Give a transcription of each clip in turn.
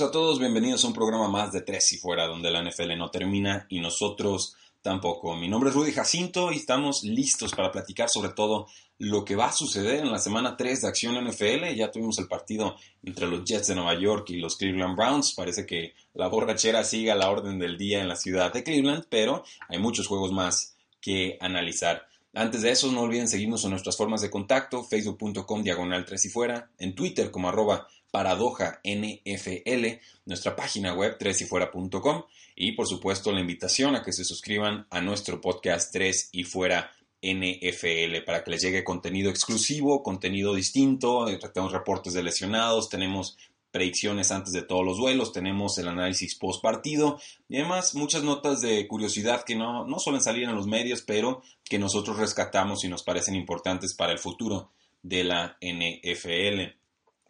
A todos, bienvenidos a un programa más de Tres y Fuera, donde la NFL no termina y nosotros tampoco. Mi nombre es Rudy Jacinto y estamos listos para platicar sobre todo lo que va a suceder en la semana 3 de Acción NFL. Ya tuvimos el partido entre los Jets de Nueva York y los Cleveland Browns. Parece que la borrachera sigue a la orden del día en la ciudad de Cleveland, pero hay muchos juegos más que analizar. Antes de eso, no olviden seguirnos en nuestras formas de contacto, facebook.com diagonal 3 y fuera, en Twitter como arroba Paradoja NFL, nuestra página web 3yfuera.com y por supuesto la invitación a que se suscriban a nuestro podcast 3 y fuera NFL para que les llegue contenido exclusivo, contenido distinto, eh, tenemos reportes de lesionados, tenemos predicciones antes de todos los duelos, tenemos el análisis post partido y además muchas notas de curiosidad que no, no suelen salir en los medios, pero que nosotros rescatamos y nos parecen importantes para el futuro de la NFL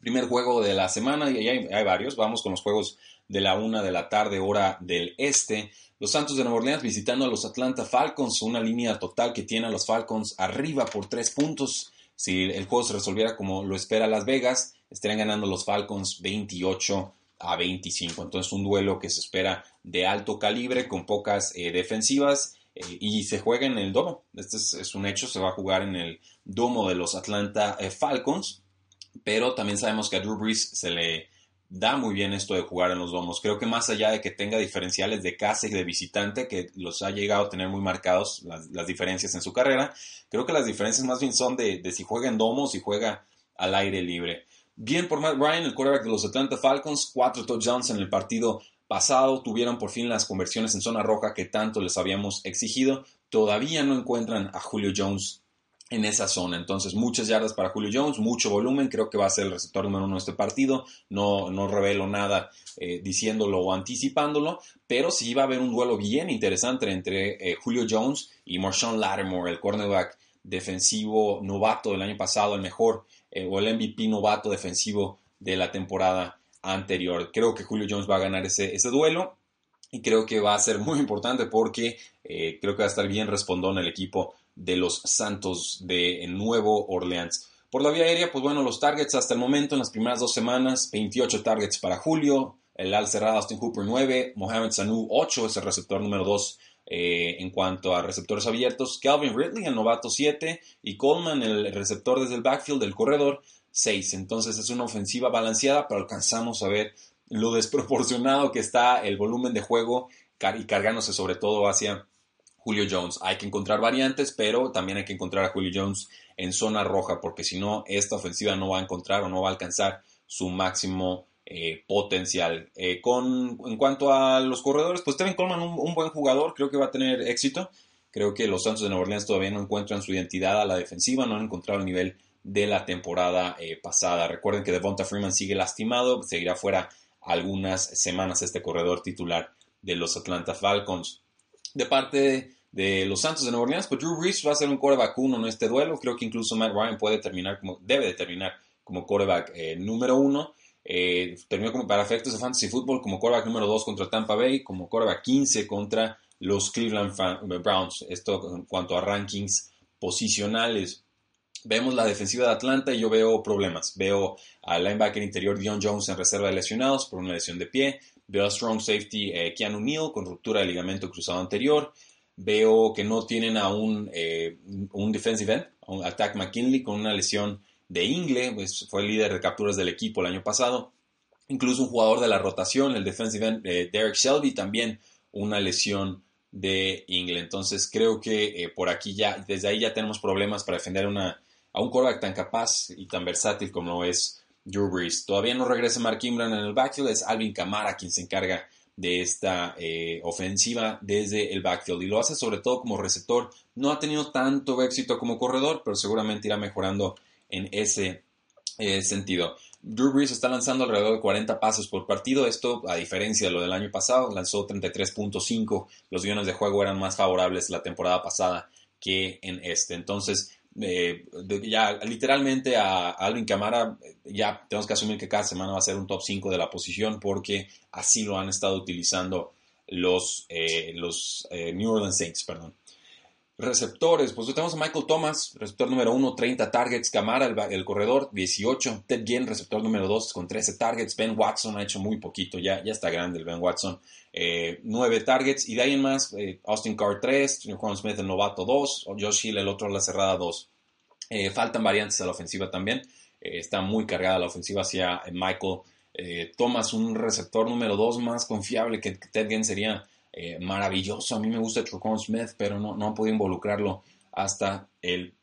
primer juego de la semana y hay, hay varios. Vamos con los juegos de la una de la tarde, hora del este. Los Santos de Nueva Orleans visitando a los Atlanta Falcons, una línea total que tiene a los Falcons arriba por tres puntos. Si el juego se resolviera como lo espera Las Vegas, estarían ganando los Falcons 28 a 25. Entonces un duelo que se espera de alto calibre con pocas eh, defensivas eh, y se juega en el domo. Este es, un hecho, se va a jugar en el domo de los Atlanta eh, Falcons pero también sabemos que a Drew Brees se le da muy bien esto de jugar en los domos. Creo que más allá de que tenga diferenciales de casa y de visitante, que los ha llegado a tener muy marcados las, diferencias en su carrera, creo que las diferencias más bien son de, si juega en domos y juega al aire libre. Bien por Matt Ryan, el quarterback de los Atlanta Falcons, cuatro touchdowns en el partido pasado, tuvieron por fin las conversiones en zona roja que tanto les habíamos exigido. Todavía no encuentran a Julio Jones en esa zona. Entonces, muchas yardas para Julio Jones, mucho volumen, creo que va a ser el receptor número uno de este partido. No, no revelo nada eh, diciéndolo o anticipándolo, pero sí va a haber un duelo bien interesante entre eh, Julio Jones y Marshawn Lattimore, el cornerback defensivo novato del año pasado, el mejor eh, o el MVP novato defensivo de la temporada anterior. Creo que Julio Jones va a ganar ese, ese duelo y creo que va a ser muy importante porque creo que va a estar bien respondón el equipo de los Santos de Nuevo Orleans. Por la vía aérea, pues bueno, los targets hasta el momento en las primeras dos semanas, 28 targets para Julio, el al cerrado Austin Hooper 9, Mohamed Sanu 8, es el receptor número 2 eh, en cuanto a receptores abiertos, Calvin Ridley, el novato 7, y Coleman, el receptor desde el backfield del corredor 6. Entonces es una ofensiva balanceada, pero alcanzamos a ver lo desproporcionado que está el volumen de juego y cargándose sobre todo hacia Julio Jones. Hay que encontrar variantes, pero también hay que encontrar a Julio Jones en zona roja, porque si no, esta ofensiva no va a encontrar o no va a alcanzar su máximo eh, potencial. Eh, con, en cuanto a los corredores, pues Tevin Coleman, un, buen jugador, creo que va a tener éxito. Creo que los Santos de Nueva Orleans todavía no encuentran su identidad a la defensiva, no han encontrado el nivel de la temporada eh, pasada. Recuerden que Devonta Freeman sigue lastimado, seguirá fuera algunas semanas este corredor titular de los Atlanta Falcons. De parte de los Santos de Nueva Orleans, pues Drew Brees va a ser un coreback uno en este duelo. Creo que incluso Matt Ryan puede terminar como, debe de terminar como coreback eh, número uno. Eh, terminó como para efectos de fantasy football como coreback número dos contra Tampa Bay, como coreback 15 contra los Cleveland Browns. Esto en cuanto a rankings posicionales. Vemos la defensiva de Atlanta y yo veo problemas. Veo al linebacker interior Dion Jones en reserva de lesionados por una lesión de pie. Veo a strong safety eh, Keanu Neal con ruptura de ligamento cruzado anterior. Veo que no tienen a un, eh, un defensive end, un Attack McKinley con una lesión de ingle, pues fue el líder de capturas del equipo el año pasado. Incluso un jugador de la rotación, el defensive end eh, Derek Shelby, también una lesión de ingle. Entonces creo que eh, por aquí ya, desde ahí ya tenemos problemas para defender una, a un quarterback tan capaz y tan versátil como es Drew Brees. Todavía no regresa Mark Ingram en el backfield, es Alvin Kamara quien se encarga de esta eh, ofensiva desde el backfield y lo hace sobre todo como receptor. No ha tenido tanto éxito como corredor, pero seguramente irá mejorando en ese eh, sentido. Drew Brees está lanzando alrededor de 40 pasos por partido. Esto, a diferencia de lo del año pasado, lanzó 33.5. Los guiones de juego eran más favorables la temporada pasada que en este. Entonces, eh, ya literalmente a, Alvin Camara ya tenemos que asumir que cada semana va a ser un top 5 de la posición porque así lo han estado utilizando los, eh, los eh, New Orleans Saints, perdón. Receptores, pues tenemos a Michael Thomas, receptor número 1, 30 targets, Camara, el, corredor, 18, Ted Ginn, receptor número 2, con 13 targets, Ben Watson ha hecho muy poquito, ya, ya está grande el Ben Watson, 9 targets, y de ahí en más, Austin Carr 3, Juan Smith el novato 2, Josh Hill el otro la cerrada 2. Eh, faltan variantes a la ofensiva también. Eh, está muy cargada la ofensiva hacia eh, Michael Thomas, un receptor número 2 más confiable que Ted Ginn sería maravilloso. A mí me gusta Trocon Smith, pero no, no han podido involucrarlo hasta el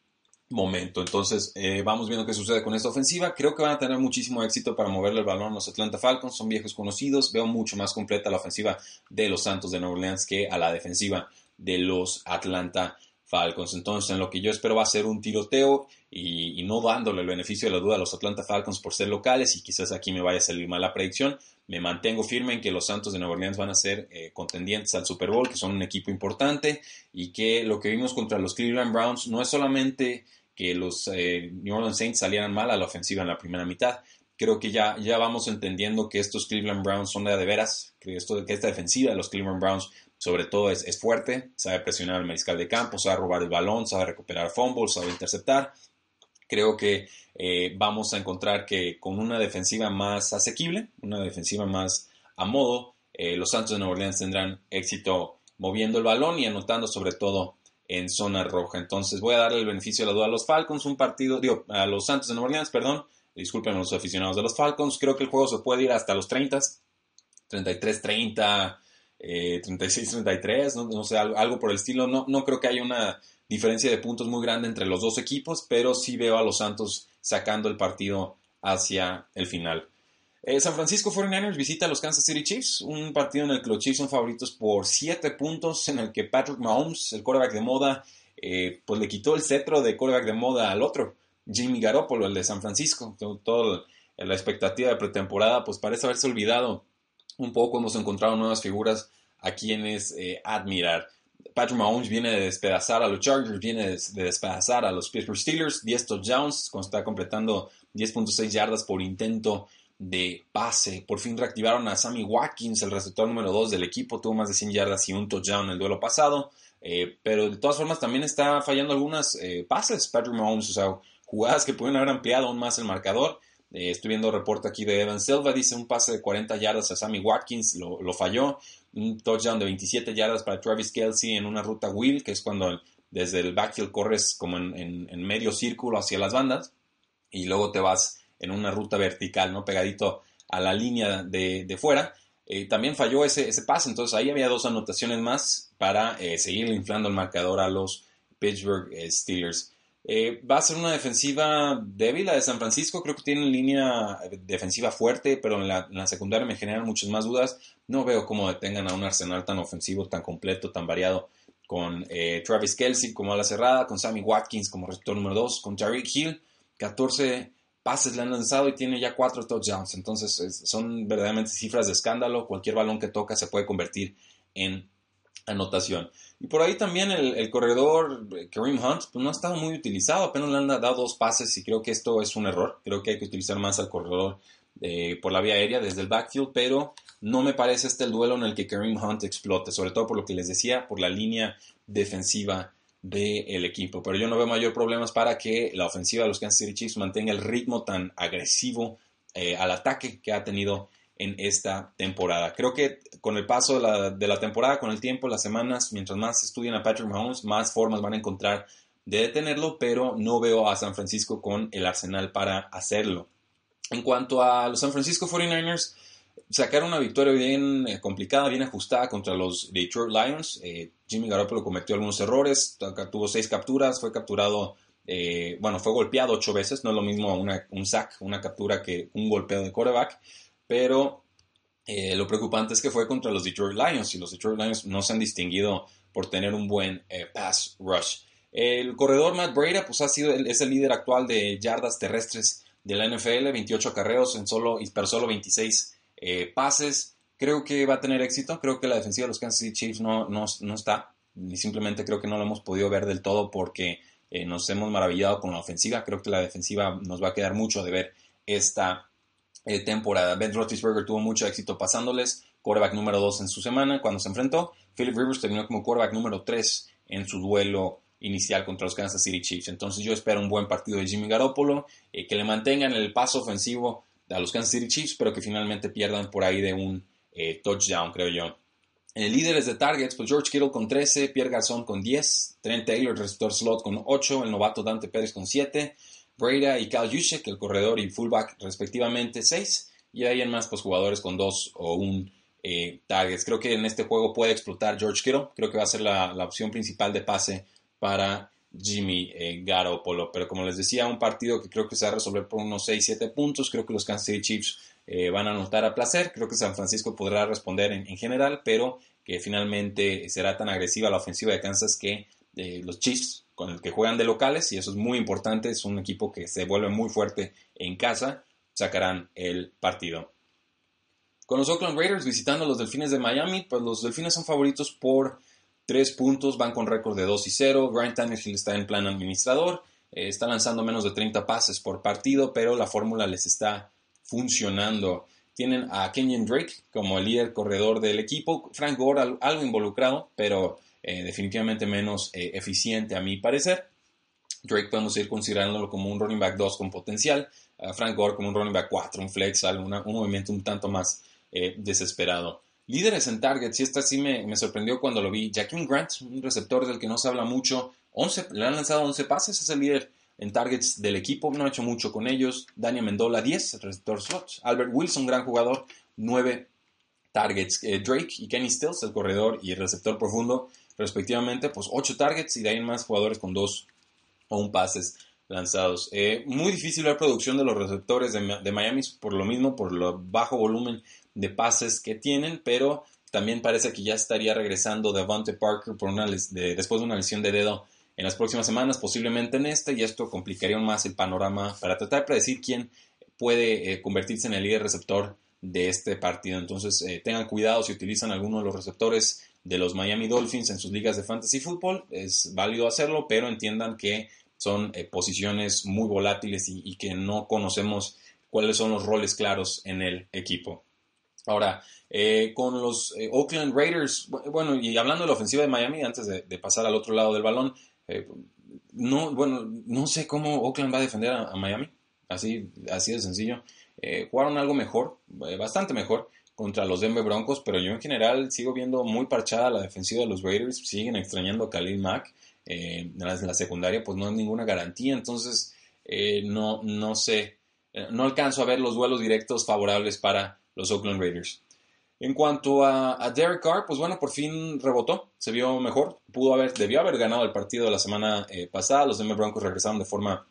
momento. Entonces, vamos viendo qué sucede con esta ofensiva. Creo que van a tener muchísimo éxito para moverle el balón a los Atlanta Falcons. Son viejos conocidos. Veo mucho más completa la ofensiva de los Santos de Nueva Orleans que a la defensiva de los Atlanta Falcons. Entonces, en lo que yo espero va a ser un tiroteo y, no dándole el beneficio de la duda a los Atlanta Falcons por ser locales y quizás aquí me vaya a salir mal la predicción. Me mantengo firme en que los Santos de Nueva Orleans van a ser eh, contendientes al Super Bowl, que son un equipo importante y que lo que vimos contra los Cleveland Browns no es solamente que los eh, New Orleans Saints salieran mal a la ofensiva en la primera mitad. Creo que ya, ya vamos entendiendo que estos Cleveland Browns son de, veras, esto, que esta defensiva de los Cleveland Browns sobre todo es, es, fuerte, sabe presionar al mariscal de campo, sabe robar el balón, sabe recuperar fumbles, sabe interceptar. Creo que eh, vamos a encontrar que con una defensiva más asequible, una defensiva más a modo, eh, los Santos de Nueva Orleans tendrán éxito moviendo el balón y anotando sobre todo en zona roja. Entonces voy a darle el beneficio de la duda a los Falcons, un partido, digo, a los Santos de Nueva Orleans, perdón, disculpen a los aficionados de los Falcons, creo que el juego se puede ir hasta los 30, 33, 30, 36-33, no, no, sé, algo, por el estilo. No, no creo que haya una diferencia de puntos muy grande entre los dos equipos, pero sí veo a los Santos sacando el partido hacia el final. Eh, San Francisco 49ers visita a los Kansas City Chiefs, un partido en el que los Chiefs son favoritos por 7 puntos, en el que Patrick Mahomes, el quarterback de moda, eh, pues le quitó el cetro de quarterback de moda al otro, Jimmy Garoppolo, el de San Francisco. Toda la expectativa de pretemporada, pues parece haberse olvidado un poco hemos encontrado nuevas figuras a quienes eh, admirar. Patrick Mahomes viene de despedazar a los Chargers, viene de despedazar a los Pittsburgh Steelers, 10 touchdowns, cuando está completando 10.6 yardas por intento de pase. Por fin reactivaron a Sammy Watkins, el receptor número 2 del equipo, tuvo más de 100 yardas y un touchdown en el duelo pasado, eh, pero de todas formas también está fallando algunas eh, pases Patrick Mahomes, o sea, jugadas que pueden haber ampliado aún más el marcador eh, estoy viendo reporte aquí de Evan Silva, dice un pase de 40 yardas a Sammy Watkins, lo, falló. Un touchdown de 27 yardas para Travis Kelsey en una ruta wheel, que es cuando desde el backfield corres como en, medio círculo hacia las bandas y luego te vas en una ruta vertical, ¿no? Pegadito a la línea de, fuera. Eh, también falló ese, ese pase, entonces ahí había dos anotaciones más para eh, seguir inflando el marcador a los Pittsburgh Steelers. Eh, va a ser una defensiva débil la de San Francisco. Creo que tiene tienen línea defensiva fuerte, pero en la, secundaria me generan muchas más dudas. No veo cómo detengan a un arsenal tan ofensivo, tan completo, tan variado con eh, Travis Kelsey como a la cerrada, con Sammy Watkins como receptor número 2, con Tariq Hill. 14 pases le han lanzado y tiene ya 4 touchdowns. Entonces son verdaderamente cifras de escándalo. Cualquier balón que toca se puede convertir en anotación. Y por ahí también el, corredor eh, Kareem Hunt pues no ha estado muy utilizado, apenas le han dado dos pases y creo que esto es un error. Creo que hay que utilizar más al corredor eh, por la vía aérea desde el backfield, pero no me parece este el duelo en el que Kareem Hunt explote, sobre todo por lo que les decía, por la línea defensiva del equipo. Pero yo no veo mayor problemas para que la ofensiva de los Kansas City Chiefs mantenga el ritmo tan agresivo eh, al ataque que ha tenido en esta temporada. Creo que con el paso de la, temporada, con el tiempo, las semanas, mientras más estudien a Patrick Mahomes, más formas van a encontrar de detenerlo, pero no veo a San Francisco con el arsenal para hacerlo. En cuanto a los San Francisco 49ers, sacaron una victoria bien eh, complicada, bien ajustada contra los Detroit Lions. Eh, Jimmy Garoppolo cometió algunos errores, tuvo seis capturas, fue capturado, eh, bueno, fue golpeado ocho veces, no es lo mismo un sack, una captura que un golpeo de quarterback pero Eh, lo preocupante es que fue contra los Detroit Lions y los Detroit Lions no se han distinguido por tener un buen eh, pass rush. El corredor Matt Breda pues ha sido es el líder actual de yardas terrestres de la NFL, 28 acarreos en solo, pero solo 26 pases. Creo que va a tener éxito. Creo que la defensiva de los Kansas City Chiefs no, no, no está. Ni simplemente creo que no lo hemos podido ver del todo porque eh, nos hemos maravillado con la ofensiva. Creo que la defensiva nos va a quedar mucho de ver esta eh, temporada. Ben Roethlisberger tuvo mucho éxito pasándoles. Quarterback número 2 en su semana cuando se enfrentó. Philip Rivers terminó como quarterback número 3 en su duelo inicial contra los Kansas City Chiefs. Entonces yo espero un buen partido de Jimmy Garoppolo, eh, que le mantengan el paso ofensivo a los Kansas City Chiefs, pero que finalmente pierdan por ahí de un touchdown, creo yo. Eh, líderes de targets, pues George Kittle con 13, Pierre Garçon con 10, Trent Taylor, receptor slot con 8, el novato Dante Pérez con 7, Breda y Cal Juszczyk, el corredor y fullback respectivamente 6, y en más pues jugadores con 2 o 1 eh. Creo que en este juego puede explotar George Kittle, creo que va a ser la, opción principal de pase para Jimmy eh, Garoppolo, pero como les decía, un partido que creo que se va a resolver por unos 6-7 puntos, creo que los Kansas City Chiefs eh, van a anotar a placer. Creo que San Francisco podrá responder en, general, pero que finalmente será tan agresiva la ofensiva de Kansas que eh, los Chiefs, con el que juegan de locales, y eso es muy importante, es un equipo que se vuelve muy fuerte en casa, sacarán el partido. Con los Oakland Raiders visitando a los Delfines de Miami, pues los Delfines son favoritos por 3 puntos, van con récord de 2 y 0. Brian Tannehill está en plan administrador, eh, está lanzando menos de 30 pases por partido, pero la fórmula les está funcionando. Tienen a Kenyon Drake como el líder corredor del equipo, Frank Gore algo involucrado, pero eh, definitivamente menos eh, eficiente a mi parecer. Drake podemos ir considerándolo como un running back 2 con potencial, Frank Gore como un running back 4, un flex, un movimiento un tanto más eh, desesperado. Líderes en targets, y esta sí me, sorprendió cuando lo vi. Jaquim Grant, un receptor del que no se habla mucho, 11, le han lanzado 11 pases, es el líder en targets del equipo, no ha hecho mucho con ellos. Daniel Mendola, 10, receptor slot. Albert Wilson, gran jugador, 9 targets. Drake y Kenny Stills, el corredor y el receptor profundo, respectivamente, pues 8 targets y de ahí más jugadores con 2 o un pases lanzados. Eh, muy difícil ver producción de los receptores de, Miami por lo mismo, por lo bajo volumen de pases que tienen, pero también parece que ya estaría regresando Devontae Parker por una después de una lesión de dedo en las próximas semanas, posiblemente en este, y esto complicaría aún más el panorama para tratar de predecir quién puede eh, convertirse en el líder receptor de este partido. Entonces, eh, tengan cuidado si utilizan alguno de los receptores de los Miami Dolphins en sus ligas de fantasy fútbol, es válido hacerlo, pero entiendan que son eh, posiciones muy volátiles y, que no conocemos cuáles son los roles claros en el equipo. Ahora, con los Oakland Raiders, bueno, y hablando de la ofensiva de Miami, antes de, pasar al otro lado del balón, eh, no, bueno, no sé cómo Oakland va a defender a, Miami, así, así de sencillo. Eh, jugaron algo mejor, eh, bastante mejor contra los Denver Broncos, pero yo en general sigo viendo muy parchada la defensiva de los Raiders, siguen extrañando a Khalil Mack, en la, secundaria pues no hay ninguna garantía, entonces no, no sé, no alcanzo a ver los duelos directos favorables para los Oakland Raiders. En cuanto a, Derek Carr, pues bueno, por fin rebotó, se vio mejor, pudo haber, debió haber ganado el partido de la semana eh, pasada, los Denver Broncos regresaron de forma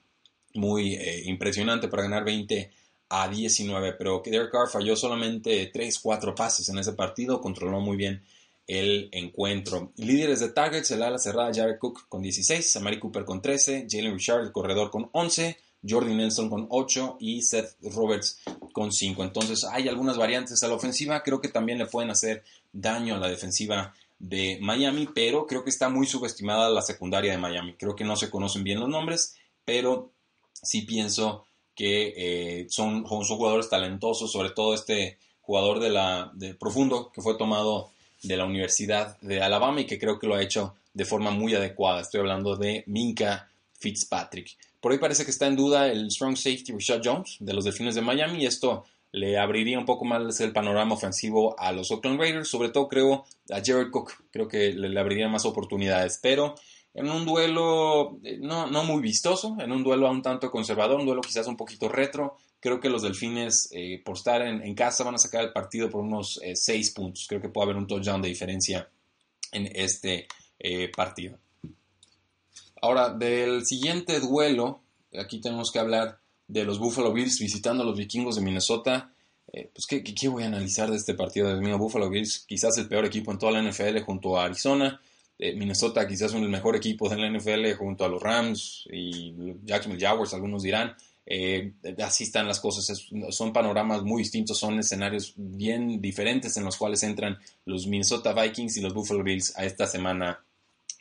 muy eh, impresionante para ganar 20 a 19, pero Derek Carr falló solamente 3, 4 pases en ese partido, controló muy bien el encuentro. Líderes de targets, el ala cerrada Jared Cook con 16, Amari Cooper con 13, Jalen Richard, el corredor con 11, Jordi Nelson con 8 y Seth Roberts con 5. Entonces hay algunas variantes a la ofensiva, creo que también le pueden hacer daño a la defensiva de Miami, pero creo que está muy subestimada la secundaria de Miami. Creo que no se conocen bien los nombres, pero sí pienso que eh, son, son, jugadores talentosos, sobre todo este jugador de la de profundo que fue tomado de la Universidad de Alabama y que creo que lo ha hecho de forma muy adecuada. Estoy hablando de Minka Fitzpatrick. Por ahí parece que está en duda el strong safety Rashad Jones de los Delfines de Miami y esto le abriría un poco más el panorama ofensivo a los Oakland Raiders, sobre todo creo a Jared Cook, creo que le, abriría más oportunidades, pero en un duelo eh, no, no, muy vistoso, en un duelo un tanto conservador, un duelo quizás un poquito retro, creo que los Delfines eh, por estar en, casa van a sacar el partido por unos 6 eh, puntos, creo que puede haber un touchdown de diferencia en este partido. Ahora, del siguiente duelo, aquí tenemos que hablar de los Buffalo Bills visitando a los vikingos de Minnesota. pues, ¿qué, ¿qué, voy a analizar de este partido? de mío, Buffalo Bills, quizás el peor equipo en toda la NFL junto a Arizona. Minnesota quizás un el mejor equipo de la NFL junto a los Rams y Jacksonville Jaguars, algunos dirán. Eh, así están las cosas, son panoramas muy distintos, son escenarios bien diferentes en los cuales entran los Minnesota Vikings y los Buffalo Bills a esta semana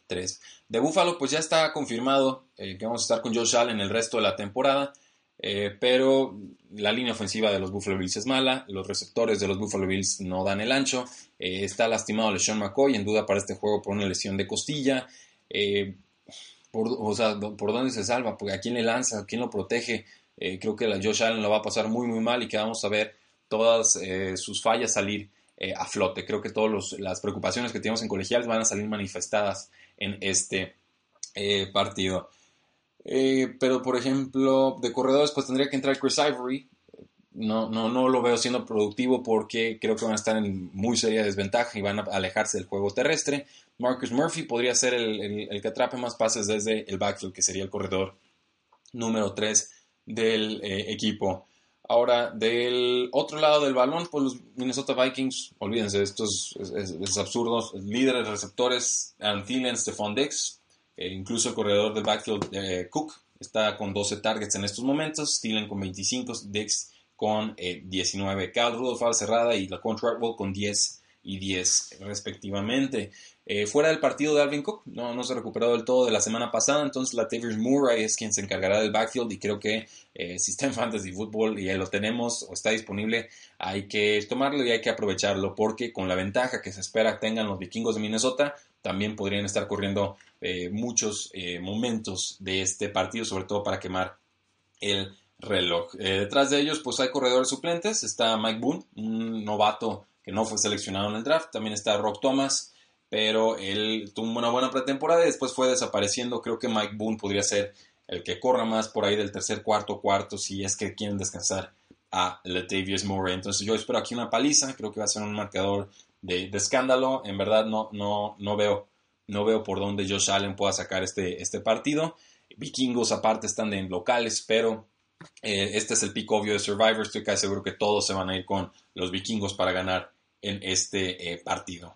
3. De Buffalo, pues ya está confirmado eh, que vamos a estar con Josh Allen el resto de la temporada, eh, pero la línea ofensiva de los Buffalo Bills es mala, los receptores de los Buffalo Bills no dan el ancho, está lastimado LeSean McCoy, en duda para este juego por una lesión de costilla. Por, o sea, ¿por dónde se salva? ¿A quién le lanza? ¿A quién lo protege? Eh, creo que la Josh Allen lo va a pasar muy, muy mal y que vamos a ver todas eh, sus fallas salir eh, a flote. Creo que todas las preocupaciones que tenemos en colegiales van a salir manifestadas en este partido. Pero, por ejemplo, de corredores, pues tendría que entrar Chris Ivory. No, no, no lo veo siendo productivo porque creo que van a estar en muy seria desventaja y van a alejarse del juego terrestre. Marcus Murphy podría ser el, que atrape más pases desde el backfield, que sería el corredor número 3 del eh, equipo. Ahora, del otro lado del balón, pues los Minnesota Vikings, olvídense, estos es, absurdos. Líderes receptores, Aaron Thielen, Stephon Dix, eh, incluso el corredor del backfield eh, Cook está con 12 targets en estos momentos, Thielen con 25, Dix con 19. Cal Rudolph a cerrada y la Contractwell con 10 y 10 respectivamente. Eh, fuera del partido de Alvin Cook, no, no se recuperó del todo de la semana pasada, entonces la Latavius Murray es quien se encargará del backfield y creo que eh, si está en Fantasy Football y ya lo tenemos o está disponible, hay que tomarlo y hay que aprovecharlo porque con la ventaja que se espera tengan los vikingos de Minnesota, también podrían estar corriendo eh, muchos momentos de este partido, sobre todo para quemar el reloj. detrás de ellos, pues hay corredores suplentes, está Mike Boone, un novato que no fue seleccionado en el draft. También está Rock Thomas, pero él tuvo una buena pretemporada y después fue desapareciendo. Creo que Mike Boone podría ser el que corra más por ahí del tercer, cuarto, cuarto, si es que quieren descansar a Latavius Murray. Entonces yo espero aquí una paliza, creo que va a ser un marcador de, escándalo. En verdad no, no, no, veo, no veo por dónde Josh Allen pueda sacar este, este partido. Vikingos aparte están en locales, pero eh, este es el pico obvio de Survivor. Estoy casi seguro que todos se van a ir con los vikingos para ganar en este eh, partido.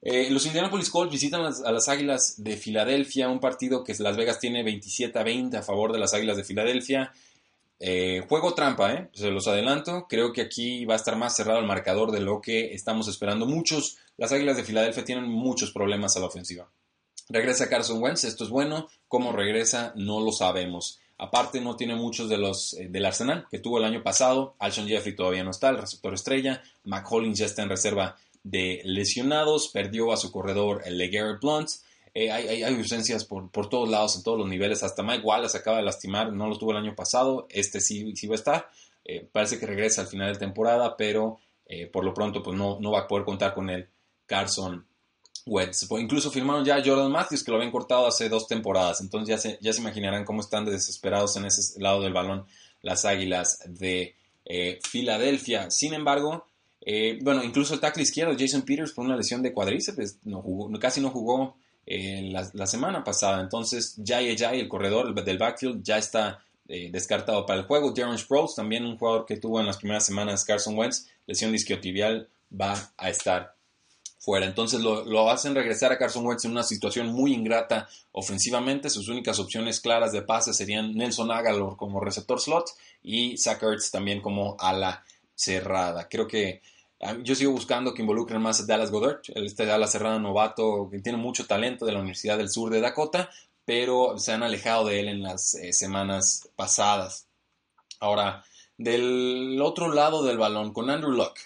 Eh, los Indianapolis Colts visitan a las Águilas de Filadelfia, un partido que Las Vegas tiene 27 a 20 a favor de las Águilas de Filadelfia. Juego trampa, se los adelanto. Creo que aquí va a estar más cerrado el marcador de lo que estamos esperando. Muchos, las Águilas de Filadelfia tienen muchos problemas a la ofensiva. Regresa Carson Wentz, esto es bueno. ¿Cómo regresa? No lo sabemos. Aparte, no tiene muchos de los eh, del Arsenal que tuvo el año pasado. Alshon Jeffrey todavía no está, el receptor estrella. McCollins ya está en reserva de lesionados. Perdió a su corredor el LeGarrette Blunt. Eh, hay, ausencias por, todos lados, en todos los niveles. Hasta Mike Wallace acaba de lastimar, no lo tuvo el año pasado. Este sí, sí va a estar. Eh, parece que regresa al final de temporada, pero por lo pronto pues no, no va a poder contar con él Carson Wentz. Incluso firmaron ya Jordan Matthews, que lo habían cortado hace dos temporadas. Entonces ya se, ya se imaginarán cómo están desesperados en ese lado del balón las Águilas de eh, Filadelfia. Sin embargo, eh, bueno, incluso el tackle izquierdo, Jason Peters, por una lesión de cuadríceps, no casi no jugó eh, la, semana pasada. Entonces, Jay el corredor del backfield, ya está descartado para el juego. Darren Sproles, también un jugador que tuvo en las primeras semanas Carson Wentz, lesión disquiotibial, va a estar fuera. Entonces lo, hacen regresar a Carson Wentz en una situación muy ingrata ofensivamente. Sus únicas opciones claras de pase serían Nelson Aguilar como receptor slot y Zach Ertz también como ala cerrada. Creo que yo sigo buscando que involucren más a Dallas Goddard, este ala cerrada novato que tiene mucho talento de la Universidad del Sur de Dakota, pero se han alejado de él en las eh, semanas pasadas. Ahora, del otro lado del balón, con Andrew Luck,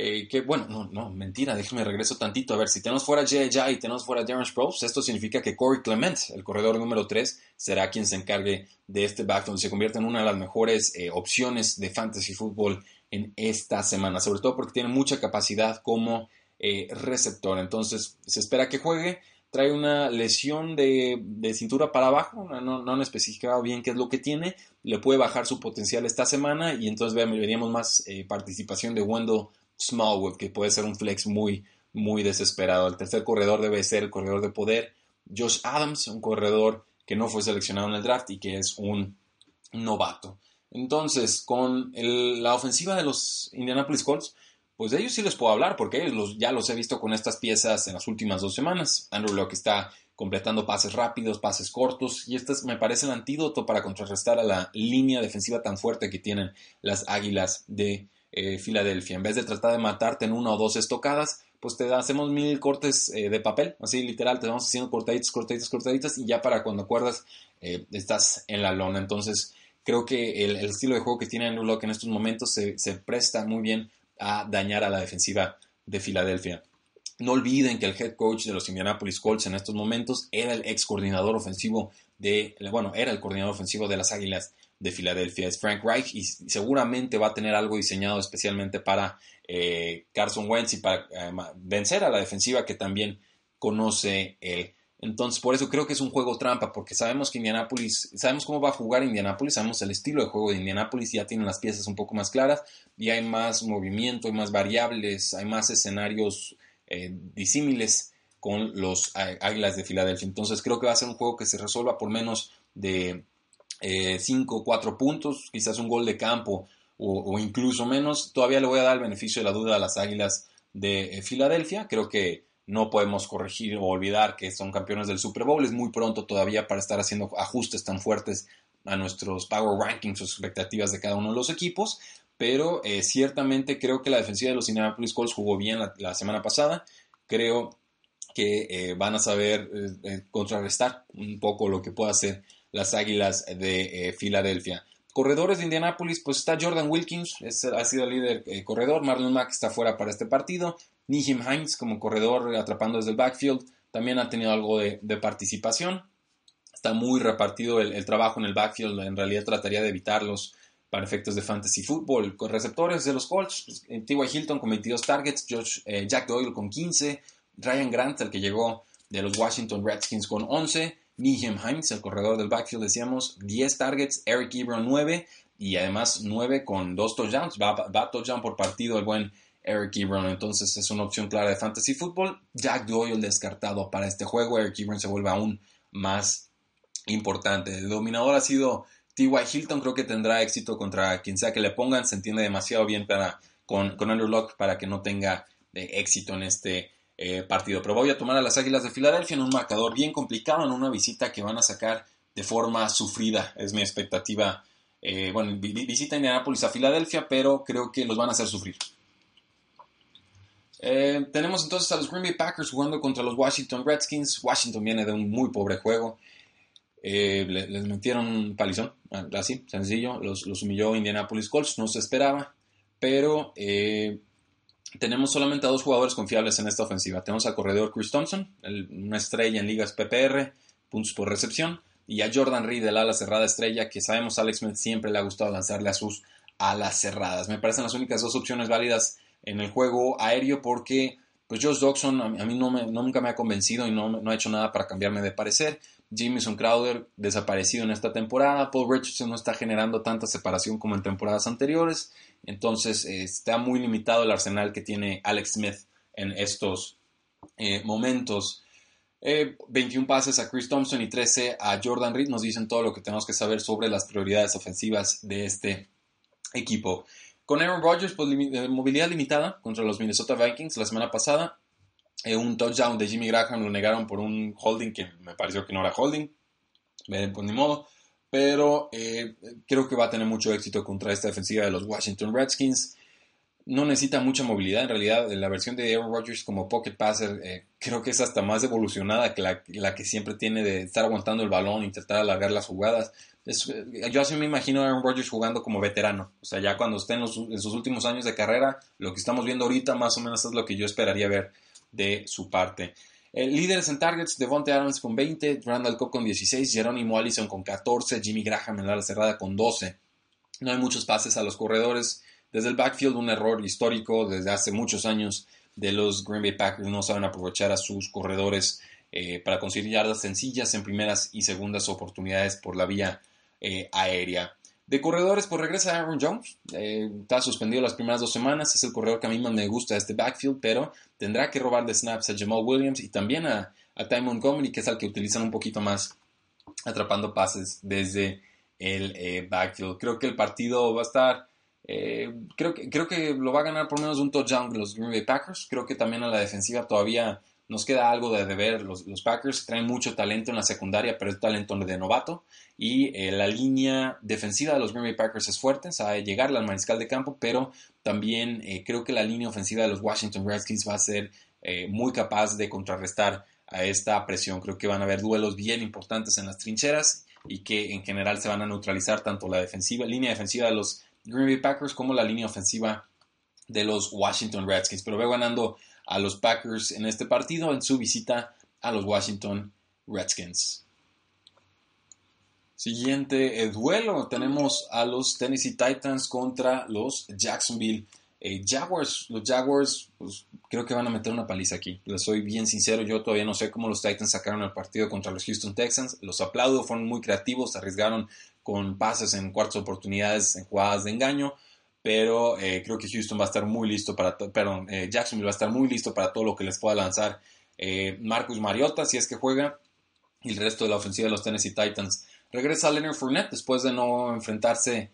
eh, que bueno, no, no, mentira, déjeme regreso tantito. A ver, si tenemos fuera J.J. y tenemos fuera Darren Sproles, esto significa que Corey Clement, el corredor número 3, será quien se encargue de este backfield. Se convierte en una de las mejores eh, opciones de fantasy fútbol en esta semana, sobre todo porque tiene mucha capacidad como eh, receptor. Entonces, se espera que juegue. Trae una lesión de, cintura para abajo, no, no, han especificado bien qué es lo que tiene. Le puede bajar su potencial esta semana y entonces veríamos más participación de Wendell Smallwood, que puede ser un flex muy, muy desesperado. El tercer corredor debe ser el corredor de poder. Josh Adams, un corredor que no fue seleccionado en el draft y que es un novato. Entonces, con la ofensiva de los Indianapolis Colts, pues de ellos sí les puedo hablar, porque ellos ya los he visto con estas piezas en las últimas dos semanas. Andrew Locke está completando pases rápidos, pases cortos, y este me parece el antídoto para contrarrestar a la línea defensiva tan fuerte que tienen las Águilas de eh, Filadelfia. En vez de tratar de matarte en una o dos estocadas, pues te hacemos mil cortes eh, de papel, así literal, te vamos haciendo cortaditas, cortaditas, cortaditas, y ya para cuando acuerdas eh, estás en la lona. Entonces, creo que el, estilo de juego que tiene Andrew Locke en estos momentos se, presta muy bien a dañar a la defensiva de Filadelfia. No olviden que el head coach de los Indianapolis Colts en estos momentos era el ex coordinador ofensivo de, bueno, era el coordinador ofensivo de las Águilas de Filadelfia. Es Frank Reich y seguramente va a tener algo diseñado especialmente para eh, Carson Wentz y para eh, vencer a la defensiva que también conoce él. Entonces, por eso creo que es un juego trampa, porque sabemos que Indianapolis, sabemos cómo va a jugar Indianapolis, sabemos el estilo de juego de Indianapolis, ya tienen las piezas un poco más claras, y hay más movimiento, hay más variables, hay más escenarios eh, disímiles con los Águilas de Filadelfia. Entonces, creo que va a ser un juego que se resuelva por menos de 5 o 4 puntos, quizás un gol de campo o, o, incluso menos. Todavía le voy a dar el beneficio de la duda a las Águilas de eh, Filadelfia. Creo que no podemos corregir o olvidar que son campeones del Super Bowl. Es muy pronto todavía para estar haciendo ajustes tan fuertes a nuestros power rankings o expectativas de cada uno de los equipos. Pero eh, ciertamente creo que la defensiva de los Indianapolis Colts jugó bien la, semana pasada. Creo que eh, van a saber eh, contrarrestar un poco lo que pueda hacer las Águilas de Filadelfia. Corredores de Indianapolis, pues está Jordan Wilkins, ha sido el líder corredor. Marlon Mack está fuera para este partido. Nihim Hines como corredor atrapando desde el backfield también ha tenido algo de, participación. Está muy repartido el, trabajo en el backfield. En realidad trataría de evitarlos para efectos de fantasy football. Con receptores de los Colts, pues, eh, T.Y. Hilton con 22 targets, eh, Jack Doyle con 15, Ryan Grant, el que llegó de los Washington Redskins con 11, Nihim Hines, el corredor del backfield, decíamos, 10 targets, Eric Ebron 9 y además 9 con 2 touchdowns. Va, va touchdown por partido el buen Eric Ebron. Entonces es una opción clara de fantasy football. Jack Doyle descartado para este juego. Eric Ebron se vuelve aún más importante. El dominador ha sido T.Y. Hilton. Creo que tendrá éxito contra quien sea que le pongan. Se entiende demasiado bien para, con, con Andrew Locke para que no tenga eh, éxito en este eh, partido. Pero voy a tomar a las Águilas de Filadelfia en un marcador bien complicado, en una visita que van a sacar de forma sufrida. Es mi expectativa. Eh, bueno, visita Indianapolis a Filadelfia, pero creo que los van a hacer sufrir. Eh, tenemos entonces a los Green Bay Packers jugando contra los Washington Redskins. Washington viene de un muy pobre juego. Eh, les metieron un palizón, así, sencillo. Los, humilló Indianapolis Colts, no se esperaba. Pero eh, tenemos solamente a dos jugadores confiables en esta ofensiva. Tenemos al corredor Chris Thompson, una estrella en ligas PPR, puntos por recepción. Y a Jordan Reed, el ala cerrada estrella, que sabemos a Alex Smith siempre le ha gustado lanzarle a sus alas cerradas. Me parecen las únicas dos opciones válidas en el juego aéreo porque pues Josh Dodson a mí no me, nunca me ha convencido y no, no, ha hecho nada para cambiarme de parecer. Jameson Crowder desaparecido en esta temporada. Paul Richardson no está generando tanta separación como en temporadas anteriores. Entonces eh, está muy limitado el arsenal que tiene Alex Smith en estos eh, momentos. 21 eh, pases a Chris Thompson y 13 a Jordan Reed nos dicen todo lo que tenemos que saber sobre las prioridades ofensivas de este equipo. Con Aaron Rodgers, pues eh, movilidad limitada contra los Minnesota Vikings la semana pasada. Eh, un touchdown de Jimmy Graham lo negaron por un holding que me pareció que no era holding. pues ni modo. Pero eh, creo que va a tener mucho éxito contra esta defensiva de los Washington Redskins. No necesita mucha movilidad. En realidad, la versión de Aaron Rodgers como pocket passer creo que es hasta más evolucionada que la, la, que siempre tiene de estar aguantando el balón, intentar alargar las jugadas. Eh, yo así me imagino a Aaron Rodgers jugando como veterano. O sea, ya cuando esté en, sus últimos años de carrera, lo que estamos viendo ahorita más o menos es lo que yo esperaría ver de su parte. líderes en targets, Devontae Adams con 20, Randall Cobb con 16, Jerónimo Allison con 14, Jimmy Graham en la cerrada con 12. No hay muchos pases a los corredores. Desde el backfield, un error histórico desde hace muchos años de los Green Bay Packers. No saben aprovechar a sus corredores eh, para conseguir yardas sencillas en primeras y segundas oportunidades por la vía eh, aérea. De corredores, pues regresa Aaron Jones. Eh, está suspendido las primeras dos semanas. Es el corredor que a mí más me gusta este backfield, pero tendrá que robar de snaps a Jamal Williams y también a, a Ty Montgomery, que es el que utilizan un poquito más atrapando pases desde el backfield. Creo que el partido va a estar creo, que, creo que lo va a ganar por menos un touchdown los Green Bay Packers. Creo que también a la defensiva todavía nos queda algo de deber. Los, los Packers traen mucho talento en la secundaria, pero es talento de novato. Y eh, la línea defensiva de los Green Bay Packers es fuerte, sabe llegarle al mariscal de campo, pero también eh, creo que la línea ofensiva de los Washington Redskins va a ser eh, muy capaz de contrarrestar a esta presión. Creo que van a haber duelos bien importantes en las trincheras y que en general se van a neutralizar tanto la defensiva, línea defensiva de los Green Bay Packers como la línea ofensiva de los Washington Redskins. Pero veo ganando a los Packers en este partido en su visita a los Washington Redskins. Siguiente eh, duelo, tenemos a los Tennessee Titans contra los Jacksonville eh, Jaguars. Los Jaguars, pues, creo que van a meter una paliza aquí. Les soy bien sincero, yo todavía no sé cómo los Titans sacaron el partido contra los Houston Texans. Los aplaudo, fueron muy creativos, arriesgaron con pases en cuartas oportunidades, en jugadas de engaño pero eh, creo que Houston va a estar muy listo para, perdón, eh, Jacksonville va a estar muy listo para todo lo que les pueda lanzar eh, Marcus Mariota, si es que juega, y el resto de la ofensiva de los Tennessee Titans. Regresa Leonard Fournette después de no enfrentarse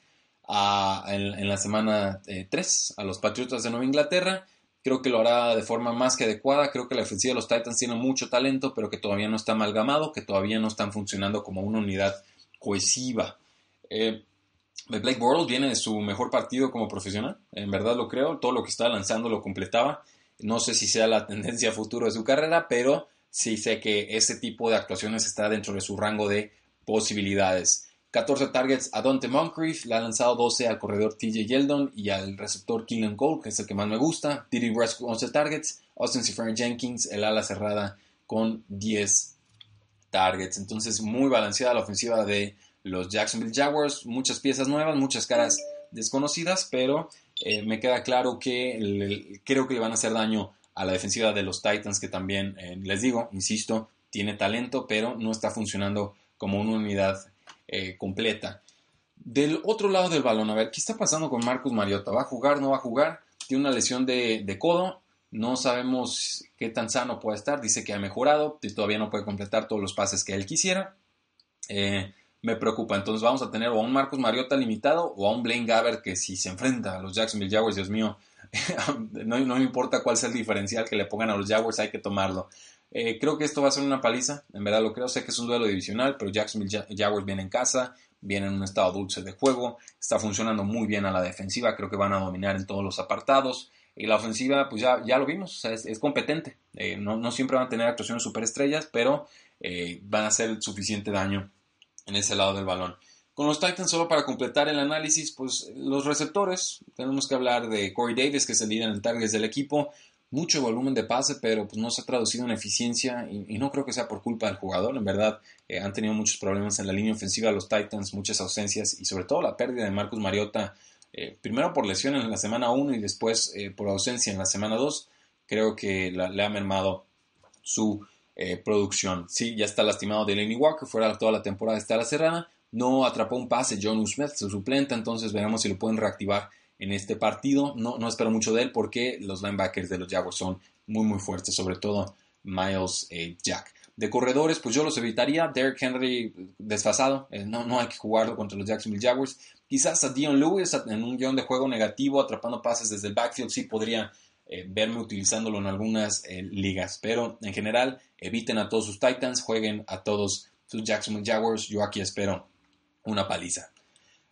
en, la semana 3 a los Patriotas de Nueva Inglaterra. Creo que lo hará de forma más que adecuada. Creo que la ofensiva de los Titans tiene mucho talento, pero que todavía no está amalgamado, que todavía no están funcionando como una unidad cohesiva. Blake Bortles viene de su mejor partido como profesional, en verdad lo creo, todo lo que está lanzando lo completaba. No sé si sea la tendencia futuro de su carrera, pero sí sé que ese tipo de actuaciones está dentro de su rango de posibilidades. 14 targets a Dante Moncrief, le ha lanzado 12 al corredor TJ Yeldon y al receptor Killian Cole, que es el que más me gusta. Diddy West 11 targets, Austin Seferian Jenkins, el ala cerrada con 10 targets. Entonces, muy balanceada la ofensiva de los Jacksonville Jaguars, muchas piezas nuevas, muchas caras desconocidas, pero eh, me queda claro que creo que le van a hacer daño a la defensiva de los Titans, que también, eh, les digo, insisto, tiene talento, pero no está funcionando como una unidad eh, completa. Del otro lado del balón, a ver, ¿qué está pasando con Marcus Mariota? ¿Va a jugar, no va a jugar? Tiene una lesión de, de codo, no sabemos qué tan sano puede estar, dice que ha mejorado, todavía no puede completar todos los pases que él quisiera. Me preocupa. Entonces vamos a tener o a un Marcos Mariota limitado o a un Blaine Gabbert que si se enfrenta a los Jacksonville Jaguars, Dios mío, no, no, me importa cuál sea el diferencial que le pongan a los Jaguars, hay que tomarlo. Eh, creo que esto va a ser una paliza, en verdad lo creo, sé que es un duelo divisional, pero Jacksonville Jaguars viene en casa, viene en un estado dulce de juego, está funcionando muy bien a la defensiva, creo que van a dominar en todos los apartados. Y la ofensiva, pues ya, ya lo vimos, es, competente. Eh, no, no, siempre van a tener actuaciones superestrellas, pero eh, van a hacer suficiente daño en ese lado del balón. Con los Titans, solo para completar el análisis, pues los receptores, tenemos que hablar de Corey Davis, que es el líder en targets del equipo, mucho volumen de pase, pero pues no se ha traducido en eficiencia y, no creo que sea por culpa del jugador, en verdad eh, han tenido muchos problemas en la línea ofensiva los Titans, muchas ausencias y sobre todo la pérdida de Marcus Mariota, eh, primero por lesión en la semana 1 y después eh, por ausencia en la semana 2, creo que le ha mermado su eh, producción. Sí, ya está lastimado Delaney Walker, fuera toda la temporada está la cerrada. No atrapó un pase John Smith, su suplente, entonces veremos si lo pueden reactivar en este partido. No, no espero mucho de él porque los linebackers de los Jaguars son muy muy fuertes, sobre todo Miles eh, Jack. De corredores, pues yo los evitaría. Derrick Henry desfasado, eh, no, no hay que jugarlo contra los Jacksonville Jaguars. Quizás a Dion Lewis en un guion de juego negativo, atrapando pases desde el backfield, sí podría eh, verme utilizándolo en algunas eh, ligas. Pero en general, eviten a todos sus Titans, jueguen a todos sus Jacksonville Jaguars. Yo aquí espero una paliza.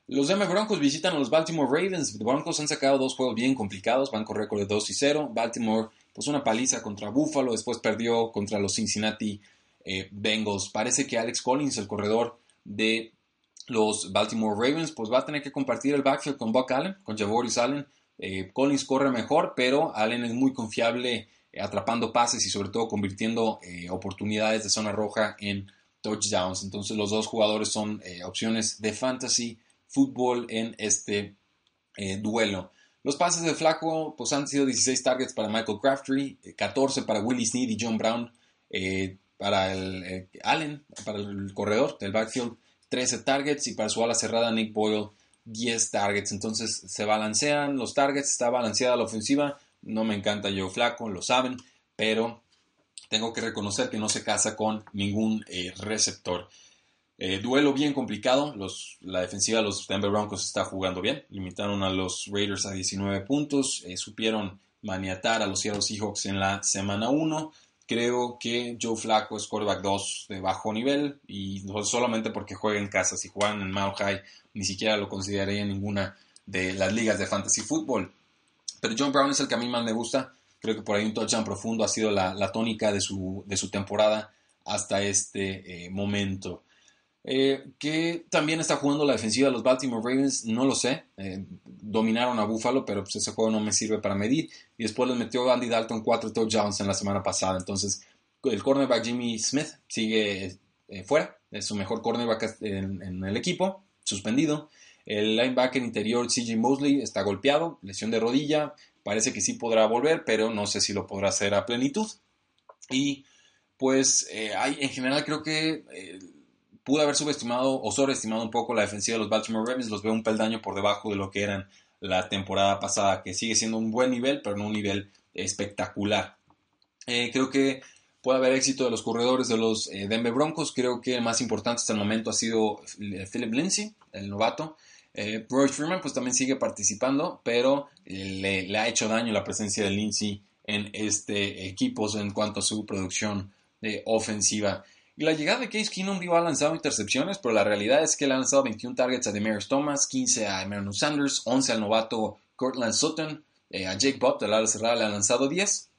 Los Denver Broncos visitan a los Baltimore Ravens. Los Broncos han sacado dos juegos bien complicados, van con récord de 2 y 0. Baltimore, pues una paliza contra Buffalo, después perdió contra los Cincinnati eh, Bengals. Parece que Alex Collins, el corredor de los Baltimore Ravens, pues va a tener que compartir el backfield con Buck Allen, con Javoris Allen. Eh, Collins corre mejor, pero Allen es muy confiable eh, atrapando pases y sobre todo convirtiendo eh, oportunidades de zona roja en touchdowns. Entonces los dos jugadores son opciones de fantasy fútbol en este duelo. Los pases de Flaco pues, han sido 16 targets para Michael Crabtree, 14 para Willie Sneed y John Brown, para Allen, para el corredor del backfield, 13 targets y para su ala cerrada Nick Boyle 10 targets. Entonces se balancean los targets, está balanceada la ofensiva. No me encanta yo flaco, lo saben, pero tengo que reconocer que no se casa con ningún eh, receptor. Eh, duelo bien complicado. Los, la defensiva de los Denver Broncos está jugando bien. Limitaron a los Raiders a 19 puntos. Eh, supieron maniatar a los Seattle Seahawks en la semana 1. Creo que Joe Flacco es quarterback 2 de bajo nivel y no solamente porque juega en casa. Si juegan en Mount High, ni siquiera lo consideraría en ninguna de las ligas de fantasy fútbol. Pero John Brown es el que a mí más me gusta. Creo que por ahí un touchdown profundo ha sido la, tónica de su, de su temporada hasta este eh, momento. Eh, que también está jugando la defensiva de los Baltimore Ravens, no lo sé. Eh, dominaron a Buffalo, pero pues ese juego no me sirve para medir. Y después les metió Andy Dalton cuatro touchdowns en la semana pasada. Entonces, el cornerback Jimmy Smith sigue eh, fuera. Es su mejor cornerback en, el equipo, suspendido. El linebacker interior CJ Mosley está golpeado, lesión de rodilla. Parece que sí podrá volver, pero no sé si lo podrá hacer a plenitud. Y pues hay, en general creo que pude haber subestimado o sobreestimado un poco la defensiva de los Baltimore Ravens. Los veo un peldaño por debajo de lo que eran la temporada pasada, que sigue siendo un buen nivel, pero no un nivel espectacular. Eh, creo que puede haber éxito de los corredores de los eh, Denver Broncos. Creo que el más importante hasta el momento ha sido eh, Philip Lindsay, el novato. Roy Freeman pues también sigue participando, pero le, le, ha hecho daño la presencia de Lindsay en este equipo en cuanto a su producción ofensiva. Y la llegada de Case Keenum digo, ha lanzado intercepciones, pero la realidad es que le ha lanzado 21 targets a Demarius Thomas, 15 a Emmanuel Sanders, 11 al novato Cortland Sutton, eh, a Jake Butt, del ala cerrada, le ha lanzado 10.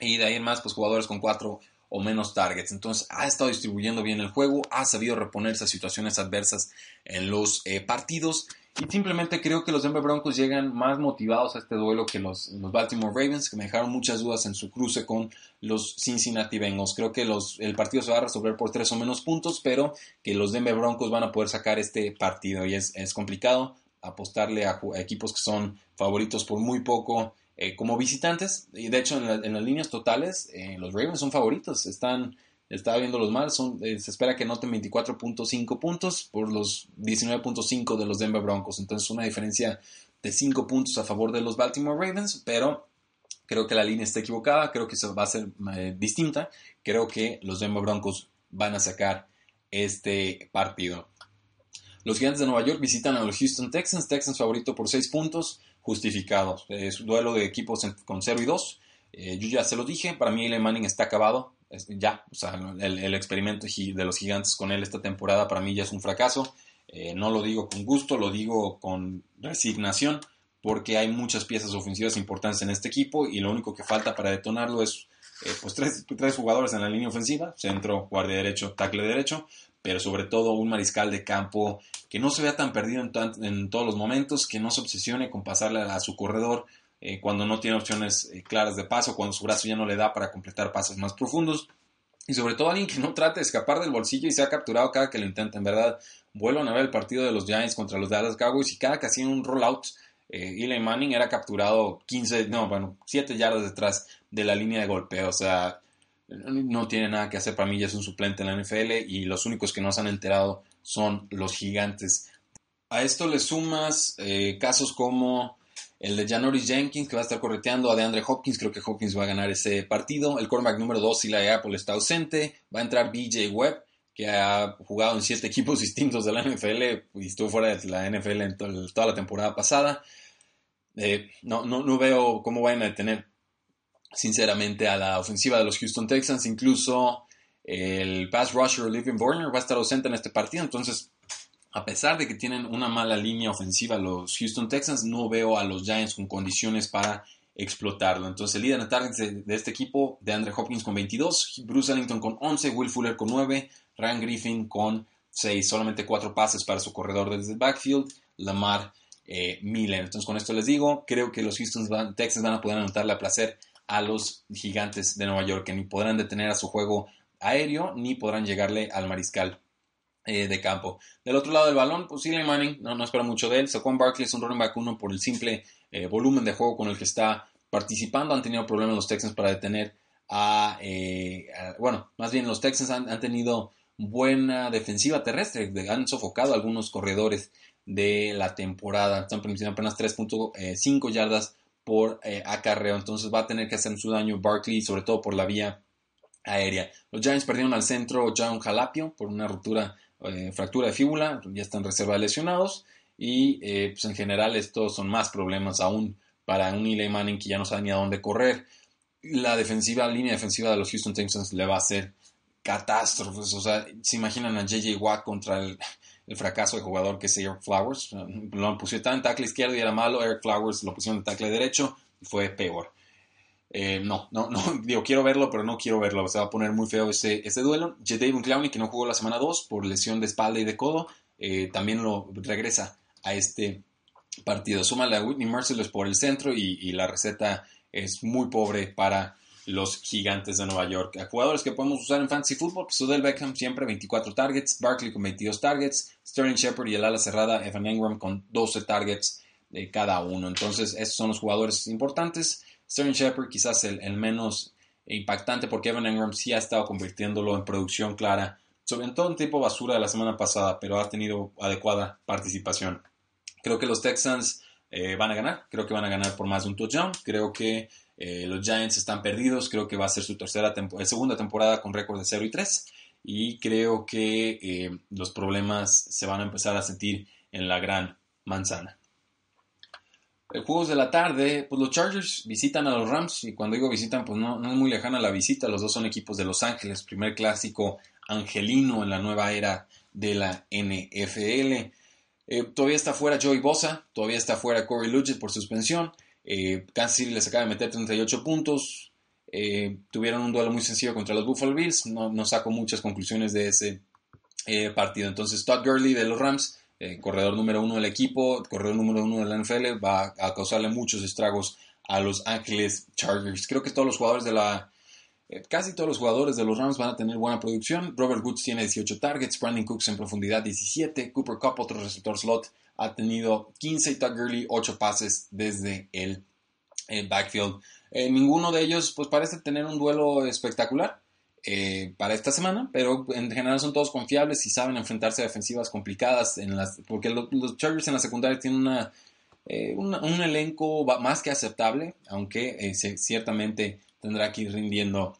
Y de ahí en más, pues jugadores con 4 o menos targets. Entonces ha estado distribuyendo bien el juego, ha sabido reponerse a situaciones adversas en los eh, partidos y simplemente creo que los Denver Broncos llegan más motivados a este duelo que los, Baltimore Ravens, que me dejaron muchas dudas en su cruce con los Cincinnati Bengals. Creo que los, el partido se va a resolver por tres o menos puntos, pero que los Denver Broncos van a poder sacar este partido y es, complicado apostarle a, equipos que son favoritos por muy poco eh, como visitantes. Y de hecho, en, las líneas totales, eh, los Ravens son favoritos. Están estaba viendo los mal, son, eh, se espera que noten 24.5 puntos por los 19.5 de los Denver Broncos. Entonces una diferencia de 5 puntos a favor de los Baltimore Ravens, pero creo que la línea está equivocada, creo que se va a ser eh, distinta, creo que los Denver Broncos van a sacar este partido. Los Gigantes de Nueva York visitan a los Houston Texans, Texans favorito por 6 puntos, justificados. Es un duelo de equipos con 0 y 2. Eh, yo ya se lo dije, para mí Eli Manning está acabado ya, o sea, el, experimento de los gigantes con él esta temporada para mí ya es un fracaso. Eh, no lo digo con gusto, lo digo con resignación, porque hay muchas piezas ofensivas importantes en este equipo y lo único que falta para detonarlo es eh, pues tres, tres, jugadores en la línea ofensiva, centro, guardia derecho, tackle derecho, pero sobre todo un mariscal de campo que no se vea tan perdido en, en todos los momentos, que no se obsesione con pasarle a su corredor, eh, cuando no tiene opciones eh, claras de paso, cuando su brazo ya no le da para completar pasos más profundos. Y sobre todo alguien que no trate de escapar del bolsillo y sea capturado cada que lo intenta. En verdad, vuelvan a ver el partido de los Giants contra los Dallas Cowboys y cada que hacían un rollout, eh, Eli Manning era capturado 15, no, bueno, 7 yardas detrás de la línea de golpeo. O sea, no tiene nada que hacer. Para mí ya es un suplente en la NFL y los únicos que no se han enterado son los gigantes. A esto le sumas casos como el de Janoris Jenkins, que va a estar correteando a DeAndre Hopkins. Creo que Hopkins va a ganar ese partido. El cornerback número 2, de Apple, está ausente. Va a entrar BJ Webb, que ha jugado en siete equipos distintos de la NFL y estuvo fuera de la NFL en toda la temporada pasada. Eh, no, no, no veo cómo vayan a detener, sinceramente, a la ofensiva de los Houston Texans. Incluso el pass rusher Olivia Warner va a estar ausente en este partido. Entonces, a pesar de que tienen una mala línea ofensiva los Houston Texans, no veo a los Giants con condiciones para explotarlo. Entonces el líder de targets de, este equipo, de Andre Hopkins con 22, Bruce Ellington con 11, Will Fuller con 9, Ryan Griffin con 6, solamente 4 pases para su corredor desde el backfield, Lamar eh, Miller. Entonces con esto les digo, creo que los Houston Texans van a poder anotarle a placer a los gigantes de Nueva York, que ni podrán detener a su juego aéreo, ni podrán llegarle al mariscal eh, de campo. Del otro lado del balón, pues Eli Manning, no, no espero mucho de él. Saquon Barkley es un running back uno por el simple eh, volumen de juego con el que está participando. Han tenido problemas los Texans para detener eh, a, bueno, más bien los Texans han, tenido buena defensiva terrestre, han sofocado algunos corredores de la temporada. Están permitiendo apenas 3.5 yardas por acarreo. Entonces va a tener que hacer su daño Barkley, sobre todo por la vía aérea. Los Giants perdieron al centro John Jalapio por una ruptura eh, fractura de fíbula, ya están reserva lesionados y eh, pues en general estos son más problemas aún para un Eli Manning que ya no sabe ni a dónde correr. La defensiva, la línea defensiva de los Houston Texans le va a hacer catástrofes. O sea, se imaginan a JJ Watt contra el, fracaso de jugador que es Eric Flowers. Lo pusieron en tackle izquierdo y era malo. Eric Flowers lo pusieron en tackle derecho y fue peor. Eh, no, no, no, digo, quiero verlo, pero no quiero verlo. Se va a poner muy feo ese, ese duelo. Jadavion Clowney, que no jugó la semana 2 por lesión de espalda y de codo, eh, también lo regresa a este partido. Súmale a Whitney Merciless por el centro y, la receta es muy pobre para los gigantes de Nueva York. A jugadores que podemos usar en fantasy football, pues Odell Beckham siempre 24 targets, Barkley con 22 targets, Sterling Shepard y el ala cerrada Evan Engram con 12 targets de cada uno. Entonces, estos son los jugadores importantes. Sterling Shepard quizás el, menos impactante porque Evan Engram sí ha estado convirtiéndolo en producción clara, sobre todo un tipo basura de la semana pasada, pero ha tenido adecuada participación. Creo que los Texans eh, van a ganar, creo que van a ganar por más de un touchdown, creo que eh, los Giants están perdidos, creo que va a ser su tercera eh, segunda temporada con récord de 0 y 3 y creo que los problemas se van a empezar a sentir en la gran manzana. Juegos de la tarde, pues los Chargers visitan a los Rams y cuando digo visitan, pues no, es muy lejana la visita, los dos son equipos de Los Ángeles, primer clásico angelino en la nueva era de la NFL. Eh, todavía está fuera Joey Bosa, todavía está fuera Corey Luget por suspensión. Eh, Kansas City les acaba de meter 38 puntos. Eh, tuvieron un duelo muy sencillo contra los Buffalo Bills. No, no saco muchas conclusiones de ese eh, partido. Entonces, Todd Gurley de los Rams, corredor número uno del equipo, corredor número uno de la NFL, va a causarle muchos estragos a los Ángeles Chargers. Creo que todos los jugadores de la eh, casi todos los jugadores de los Rams van a tener buena producción. Robert Woods tiene 18 targets, Brandon Cooks en profundidad 17, Cooper Cup, otro receptor slot, ha tenido 15 y Todd Gurley 8 pases desde el, backfield. Eh, ninguno de ellos pues parece tener un duelo espectacular eh, para esta semana, pero en general son todos confiables y saben enfrentarse a defensivas complicadas, en las, porque los, Chargers en la secundaria tienen una, un elenco más que aceptable, aunque ciertamente tendrá que ir rindiendo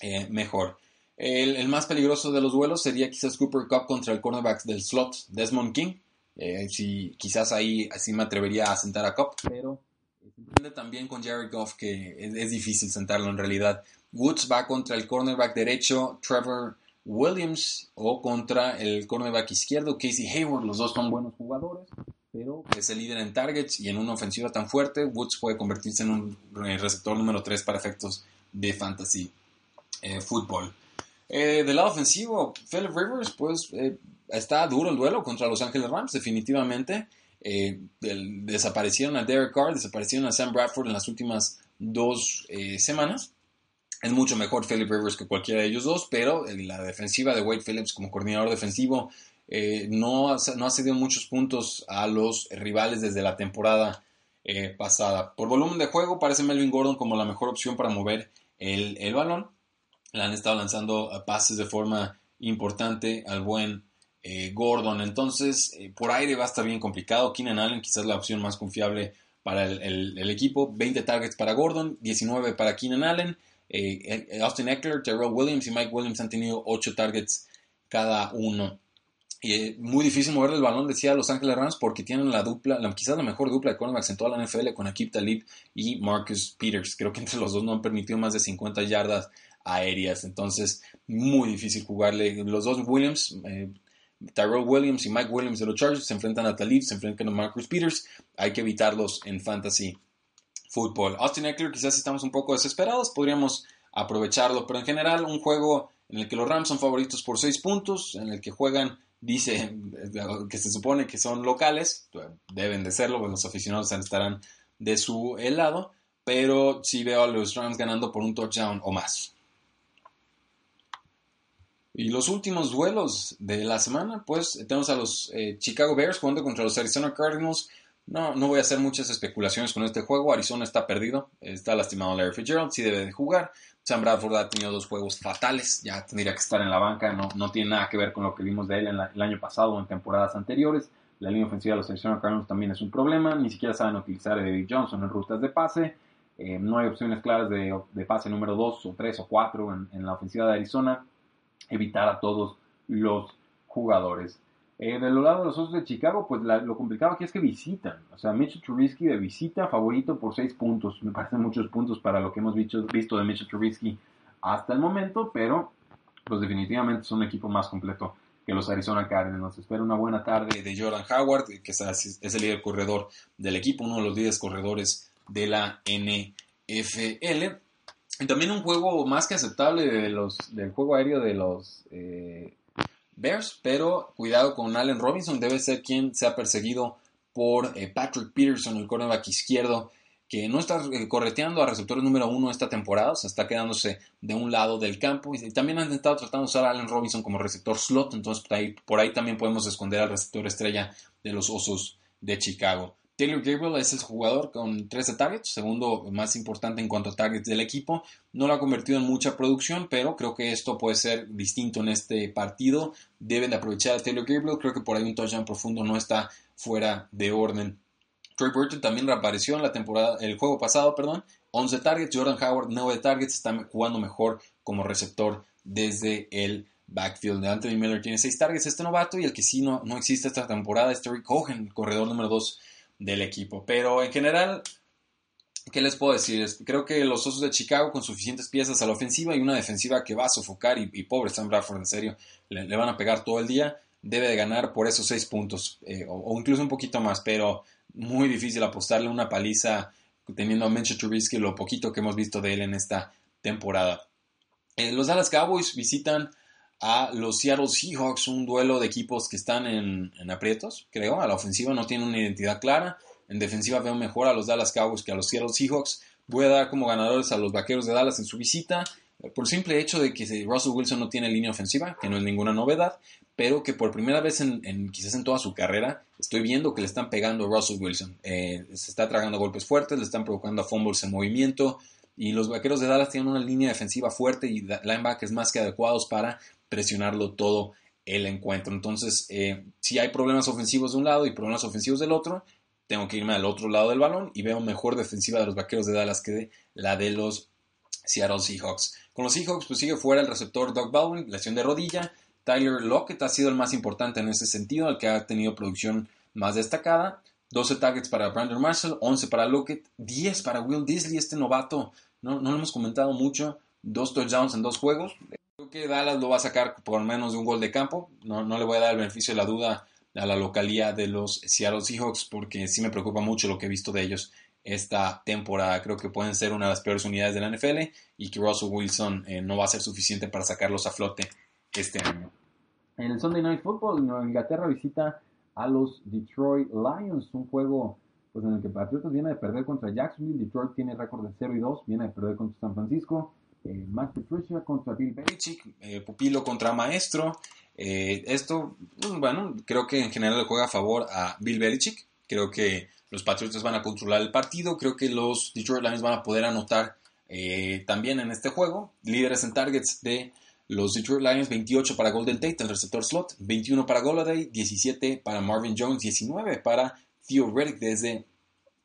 eh, mejor. El, más peligroso de los duelos sería quizás Cooper Cup contra el cornerback del slot, Desmond King. Eh, si, quizás ahí así me atrevería a sentar a Cup, pero se entiende también con Jared Goff que es, difícil sentarlo en realidad. Woods va contra el cornerback derecho, Trevor Williams, o contra el cornerback izquierdo, Casey Hayward. Los dos son buenos jugadores, pero es el líder en targets y en una ofensiva tan fuerte, Woods puede convertirse en un eh, receptor número 3 para efectos de fantasy eh, fútbol. Eh, del lado ofensivo, Philip Rivers, pues está duro el duelo contra Los Ángeles Rams, definitivamente. desaparecieron a Derek Carr, desaparecieron a Sam Bradford en las últimas dos semanas. Es mucho mejor Philip Rivers que cualquiera de ellos dos, pero la defensiva de Wade Phillips como coordinador defensivo eh, no, ha, no cedido muchos puntos a los rivales desde la temporada eh, pasada. Por volumen de juego parece Melvin Gordon como la mejor opción para mover el, balón. Le han estado lanzando pases de forma importante al buen eh, Gordon. Entonces, por aire va a estar bien complicado. Keenan Allen quizás la opción más confiable para el, equipo. 20 targets para Gordon, 19 para Keenan Allen. Austin Eckler, Terrell Williams y Mike Williams han tenido 8 targets cada uno. Y eh, muy difícil mover el balón, decía Los Ángeles Rams, porque tienen la dupla, quizás la mejor dupla de cornerbacks en toda la NFL con Akib Talib y Marcus Peters. Creo que entre los dos no han permitido más de 50 yardas aéreas. Entonces, muy difícil jugarle. Los dos Williams, eh, Tyrell Williams y Mike Williams de los Chargers se enfrentan a Talib, se enfrentan a Marcus Peters. Hay que evitarlos en fantasy football. Austin Eckler, quizás estamos un poco desesperados, podríamos aprovecharlo, pero en general, un juego en el que los Rams son favoritos por 6 puntos, en el que juegan dice que se supone que son locales, deben de serlo, los aficionados estarán de su lado, pero sí veo a los Rams ganando por un touchdown o más. Y los últimos duelos de la semana, pues tenemos a los eh, Chicago Bears jugando contra los Arizona Cardinals. No, no voy a hacer muchas especulaciones con este juego. Arizona está perdido, está lastimado Larry Fitzgerald, sí debe de jugar. Sam Bradford ha tenido dos juegos fatales, ya tendría que estar en la banca, no, no tiene nada que ver con lo que vimos de él en el año pasado o en temporadas anteriores. La línea ofensiva de los Arizona Cardinals también es un problema, ni siquiera saben utilizar a David Johnson en rutas de pase. Eh, no hay opciones claras de, pase número 2 o 3 o 4 en, en, la ofensiva de Arizona. Evitar a todos los jugadores. Eh, del lado de los Osos de Chicago, pues lo complicado aquí es que visitan. O sea, Mitchell Trubisky de visita, favorito por 6 puntos. Me parecen muchos puntos para lo que hemos visto, visto de Mitchell Trubisky hasta el momento, pero pues definitivamente es un equipo más completo que los Arizona Cardinals. Nos espera una buena tarde de Jordan Howard, que es el líder corredor del equipo, uno de los líderes corredores de la NFL. Y también un juego más que aceptable de los, del juego aéreo de los eh, Bears, pero cuidado con Allen Robinson, debe ser quien sea perseguido por eh, Patrick Peterson, el cornerback izquierdo, que no está eh, correteando a receptor número uno esta temporada, o sea, está quedándose de un lado del campo. Y también han estado tratando de usar a Allen Robinson como receptor slot, entonces por ahí, por ahí también podemos esconder al receptor estrella de los Osos de Chicago. Taylor Gabriel es el jugador con 13 targets, segundo más importante en cuanto a targets del equipo. No lo ha convertido en mucha producción, pero creo que esto puede ser distinto en este partido. Deben de aprovechar a Taylor Gabriel. Creo que por ahí un touchdown profundo no está fuera de orden. Troy Burton también reapareció en la temporada, el juego pasado, perdón. 11 targets. Jordan Howard, 9 targets. Está jugando mejor como receptor desde el backfield. Anthony Miller tiene 6 targets, este novato. Y el que sí no, no existe esta temporada es Terry Cohen, corredor número 2 del equipo. Pero en general, ¿qué les puedo decir? Creo que los Osos de Chicago con suficientes piezas a la ofensiva y una defensiva que va a sofocar y, pobre Sam Bradford, en serio, le, van a pegar todo el día, debe de ganar por esos seis puntos eh, o, incluso un poquito más, pero muy difícil apostarle una paliza teniendo a Mitchell Trubisky lo poquito que hemos visto de él en esta temporada. Eh, los Dallas Cowboys visitan a los Seattle Seahawks, un duelo de equipos que están en, aprietos, creo. A la ofensiva no tienen una identidad clara. En defensiva veo mejor a los Dallas Cowboys que a los Seattle Seahawks. Voy a dar como ganadores a los Vaqueros de Dallas en su visita, por el simple hecho de que Russell Wilson no tiene línea ofensiva, que no es ninguna novedad, pero que por primera vez en, quizás en toda su carrera estoy viendo que le están pegando a Russell Wilson. Eh, se está tragando golpes fuertes, le están provocando a fumbles en movimiento, y los Vaqueros de Dallas tienen una línea defensiva fuerte y linebackers más que adecuados para presionarlo todo el encuentro. Entonces, eh, si hay problemas ofensivos de un lado y problemas ofensivos del otro, tengo que irme al otro lado del balón y veo mejor defensiva de los Vaqueros de Dallas que la de los Seattle Seahawks. Con los Seahawks, pues sigue fuera el receptor Doug Baldwin, lesión de rodilla. Tyler Lockett ha sido el más importante en ese sentido, el que ha tenido producción más destacada. 12 targets para Brandon Marshall, 11 para Lockett, 10 para Will Disley, este novato. No, no lo hemos comentado mucho. Dos touchdowns en dos juegos. Creo que Dallas lo va a sacar por menos de un gol de campo. No, no le voy a dar el beneficio de la duda a la localía de los Seattle Seahawks porque sí me preocupa mucho lo que he visto de ellos esta temporada. Creo que pueden ser una de las peores unidades de la NFL y que Russell Wilson eh, no va a ser suficiente para sacarlos a flote este año. En el Sunday Night Football, Inglaterra visita a los Detroit Lions, un juego pues, en el que Patriotas viene de perder contra Jacksonville, Detroit tiene récord de 0 y 2, viene de perder contra San Francisco, eh, Patricia contra Bill Belichick, eh, pupilo contra maestro. Eh, esto, pues, bueno, creo que en general le juega a favor a Bill Belichick. Creo que los Patriots van a controlar el partido. Creo que los Detroit Lions van a poder anotar también en este juego. Líderes en targets de los Detroit Lions, 28 para Golden Tate, el receptor slot, 21 para Golladay, 17 para Marvin Jones, 19 para Theo Reddick desde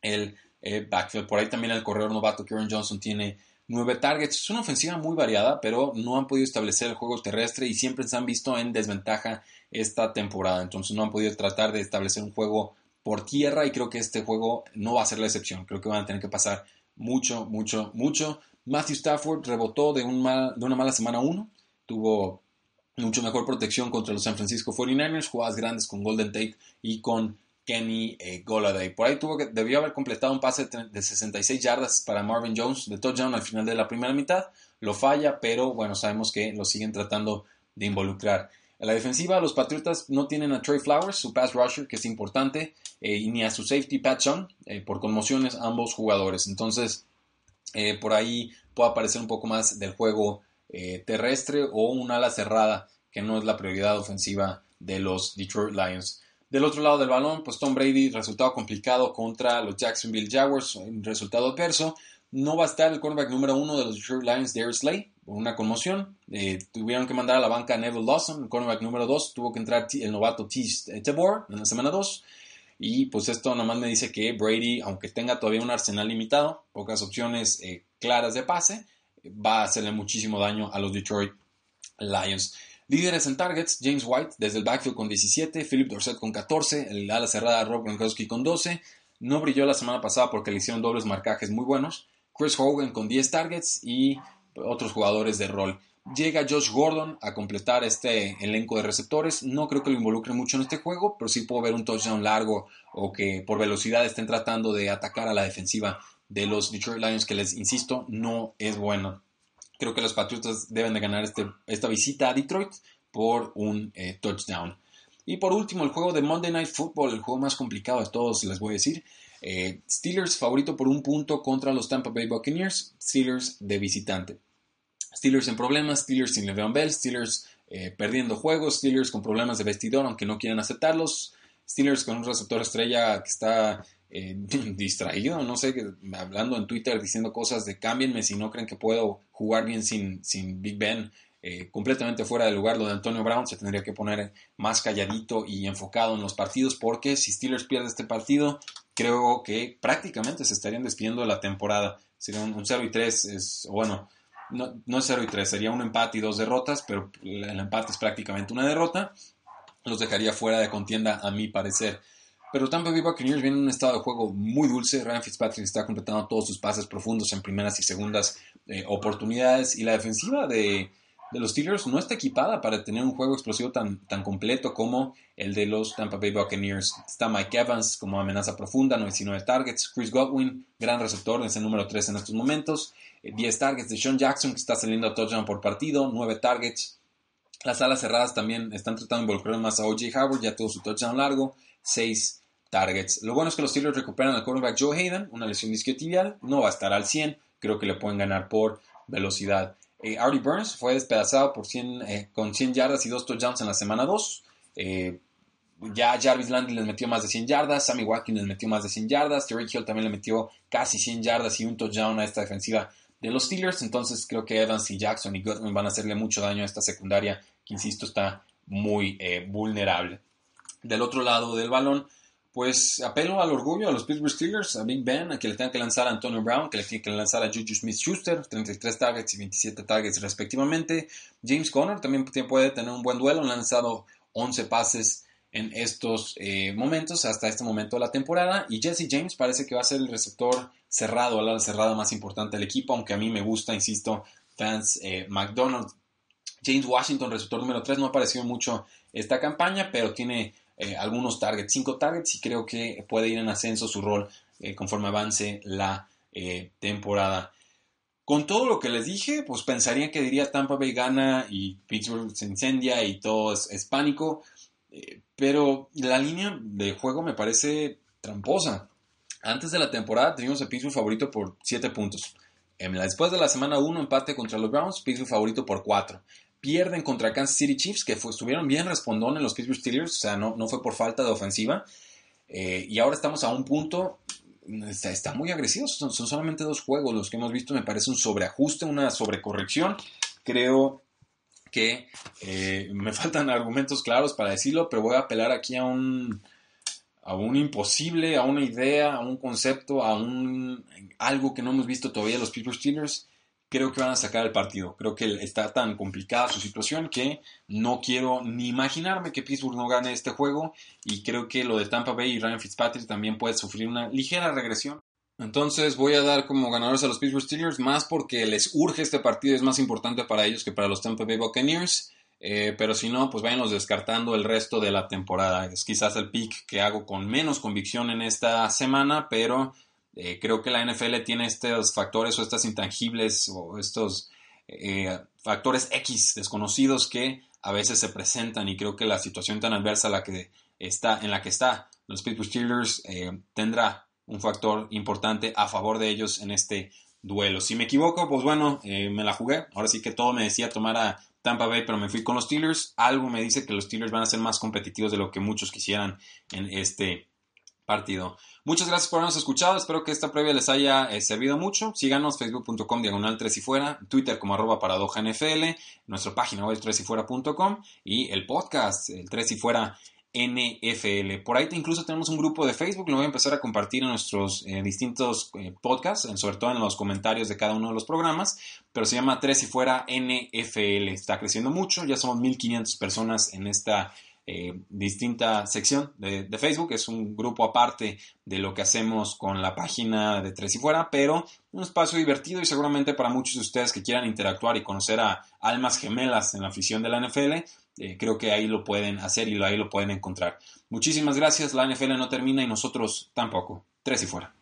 el backfield. Por ahí también el corredor novato Kieran Johnson tiene 9 targets. Es una ofensiva muy variada, pero no han podido establecer el juego terrestre y siempre se han visto en desventaja esta temporada. Entonces no han podido tratar de establecer un juego por tierra y creo que este juego no va a ser la excepción. Creo que van a tener que pasar mucho, mucho, mucho. Matthew Stafford rebotó de, un de una mala semana 1. Tuvo mucho mejor protección contra los San Francisco 49ers, jugadas grandes con Golden Tate y con Kenny eh, Goladay. Por ahí tuvo que, debió haber completado un pase de 66 yardas para Marvin Jones de touchdown al final de la primera mitad. Lo falla, pero bueno, sabemos que lo siguen tratando de involucrar. En la defensiva, los Patriotas no tienen a Trey Flowers, su pass rusher, que es importante, eh, ni a su safety Pat Chung, eh, por conmociones ambos jugadores. Entonces, por ahí puede aparecer un poco más del juego terrestre o un ala cerrada, que no es la prioridad ofensiva de los Detroit Lions. Del otro lado del balón, pues Tom Brady, resultado complicado contra los Jacksonville Jaguars, resultado adverso. No va a estar el cornerback número uno de los Detroit Lions, Darius Slay, por una conmoción. Eh, tuvieron que mandar a la banca a Neville Lawson, el cornerback número dos. Tuvo que entrar el novato T. Eh, Tebor en la semana dos. Y pues esto nomás me dice que Brady, aunque tenga todavía un arsenal limitado, pocas opciones eh, claras de pase, va a hacerle muchísimo daño a los Detroit Lions. Líderes en targets, James White desde el backfield con 17, Philip Dorset con 14, el ala cerrada Rob Gronkowski con 12. No brilló la semana pasada porque le hicieron dobles marcajes muy buenos. Chris Hogan con 10 targets y otros jugadores de rol. Llega Josh Gordon a completar este elenco de receptores. No creo que lo involucre mucho en este juego, pero sí puedo ver un touchdown largo o que por velocidad estén tratando de atacar a la defensiva de los Detroit Lions, que les insisto, no es bueno. Creo que los Patriotas deben de ganar este, esta visita a Detroit por un eh, touchdown. Y por último, el juego de Monday Night Football, el juego más complicado de todos, les voy a decir. Eh, Steelers favorito por un punto contra los Tampa Bay Buccaneers. Steelers de visitante. Steelers en problemas, Steelers sin Le'Veon Bell, Steelers eh, perdiendo juegos, Steelers con problemas de vestidor aunque no quieren aceptarlos, Steelers con un receptor estrella que está eh, distraído, no sé, hablando en Twitter diciendo cosas de cámbienme si no creen que puedo jugar bien sin, sin Big Ben. Eh, completamente fuera de lugar lo de Antonio Brown se tendría que poner más calladito y enfocado en los partidos porque si Steelers pierde este partido creo que prácticamente se estarían despidiendo de la temporada sería un, 0 y 3 es bueno no, no es 0 y 3 sería un empate y dos derrotas pero el empate es prácticamente una derrota los dejaría fuera de contienda a mi parecer pero Tampa Bay Buccaneers viene en un estado de juego muy dulce. Ryan Fitzpatrick está completando todos sus pases profundos en primeras y segundas eh, oportunidades. Y la defensiva de, los Steelers no está equipada para tener un juego explosivo tan, tan completo como el de los Tampa Bay Buccaneers. Está Mike Evans como amenaza profunda, 19 targets. Chris Godwin, gran receptor, es el número 3 en estos momentos. 10 eh, targets de Sean Jackson, que está saliendo a touchdown por partido, 9 targets. Las alas cerradas también están tratando de involucrar más a O.J. Howard, ya tuvo su touchdown largo, 6 Lo bueno es que los Steelers recuperan al quarterback Joe Hayden, una lesión disquiotibial, no va a estar al 100, creo que le pueden ganar por velocidad. Eh, Artie Burns fue despedazado por 100, eh, con 100 yardas y 2 touchdowns en la semana 2. Eh, ya Jarvis Landry les metió más de 100 yardas, Sammy Watkins les metió más de 100 yardas, Terry Hill también le metió casi 100 yardas y un touchdown a esta defensiva de los Steelers. Entonces creo que Evans y Jackson y Goodman van a hacerle mucho daño a esta secundaria que, insisto, está muy vulnerable. Del otro lado del balón, pues apelo al orgullo a los Pittsburgh Steelers, a Big Ben, a que le tengan que lanzar a Antonio Brown, que le tiene que lanzar a Juju Smith-Schuster, 33 targets y 27 targets respectivamente. James Conner también puede tener un buen duelo, han lanzado 11 pases en estos eh, momentos, hasta este momento de la temporada. Y Jesse James parece que va a ser el receptor cerrado, la cerrada más importante del equipo, aunque a mí me gusta, insisto, fans eh, McDonald. James Washington, receptor número 3, no ha aparecido mucho esta campaña, pero tiene eh, algunos targets, cinco targets, y creo que puede ir en ascenso su rol eh, conforme avance la eh, temporada. Con todo lo que les dije, pues pensaría que diría Tampa Bay gana y Pittsburgh se incendia y todo es, pánico, pero la línea de juego me parece tramposa. Antes de la temporada teníamos a Pittsburgh favorito por 7 puntos. Después de la semana 1 empate contra los Browns, Pittsburgh favorito por 4 pierden contra Kansas City Chiefs, que estuvieron bien respondón en los Pittsburgh Steelers, o sea, no, no fue por falta de ofensiva. Eh, y ahora estamos a un punto, está, muy agresivo, son, solamente dos juegos los que hemos visto, me parece un sobreajuste, una sobrecorrección. Creo que eh, me faltan argumentos claros para decirlo, pero voy a apelar aquí a un, a un imposible, a una idea, a un concepto, a un algo que no hemos visto todavía los Pittsburgh Steelers creo que van a sacar el partido. Creo que está tan complicada su situación que no quiero ni imaginarme que Pittsburgh no gane este juego y creo que lo de Tampa Bay y Ryan Fitzpatrick también puede sufrir una ligera regresión. Entonces voy a dar como ganadores a los Pittsburgh Steelers más porque les urge este partido, es más importante para ellos que para los Tampa Bay Buccaneers. Eh, pero si no, pues váyanos descartando el resto de la temporada. Es quizás el pick que hago con menos convicción en esta semana, pero eh, creo que la NFL tiene estos factores o estas intangibles o estos eh, factores X desconocidos que a veces se presentan y creo que la situación tan adversa la que está, en la que está los Pittsburgh Steelers eh, tendrá un factor importante a favor de ellos en este duelo. Si me equivoco, pues bueno, me la jugué. Ahora sí que todo me decía tomar a Tampa Bay, pero me fui con los Steelers. Algo me dice que los Steelers van a ser más competitivos de lo que muchos quisieran en este partido. Muchas gracias por habernos escuchado. Espero que esta previa les haya eh, servido mucho. Síganos facebook.com diagonal 3 y fuera, Twitter como arroba paradoja NFL, nuestra página web 3 y fuera.com y el podcast, el 3 y fuera NFL. Por ahí incluso tenemos un grupo de Facebook, lo voy a empezar a compartir en nuestros eh, distintos eh, podcasts, sobre todo en los comentarios de cada uno de los programas, pero se llama Tres y Fuera NFL. Está creciendo mucho, ya somos 1500 personas en esta eh, distinta sección de, Facebook. Es un grupo aparte de lo que hacemos con la página de Tres y Fuera, pero un espacio divertido y seguramente para muchos de ustedes que quieran interactuar y conocer a almas gemelas en la afición de la NFL eh, creo que ahí lo pueden hacer y ahí lo pueden encontrar. Muchísimas gracias. La NFL no termina y nosotros tampoco. Tres y fuera.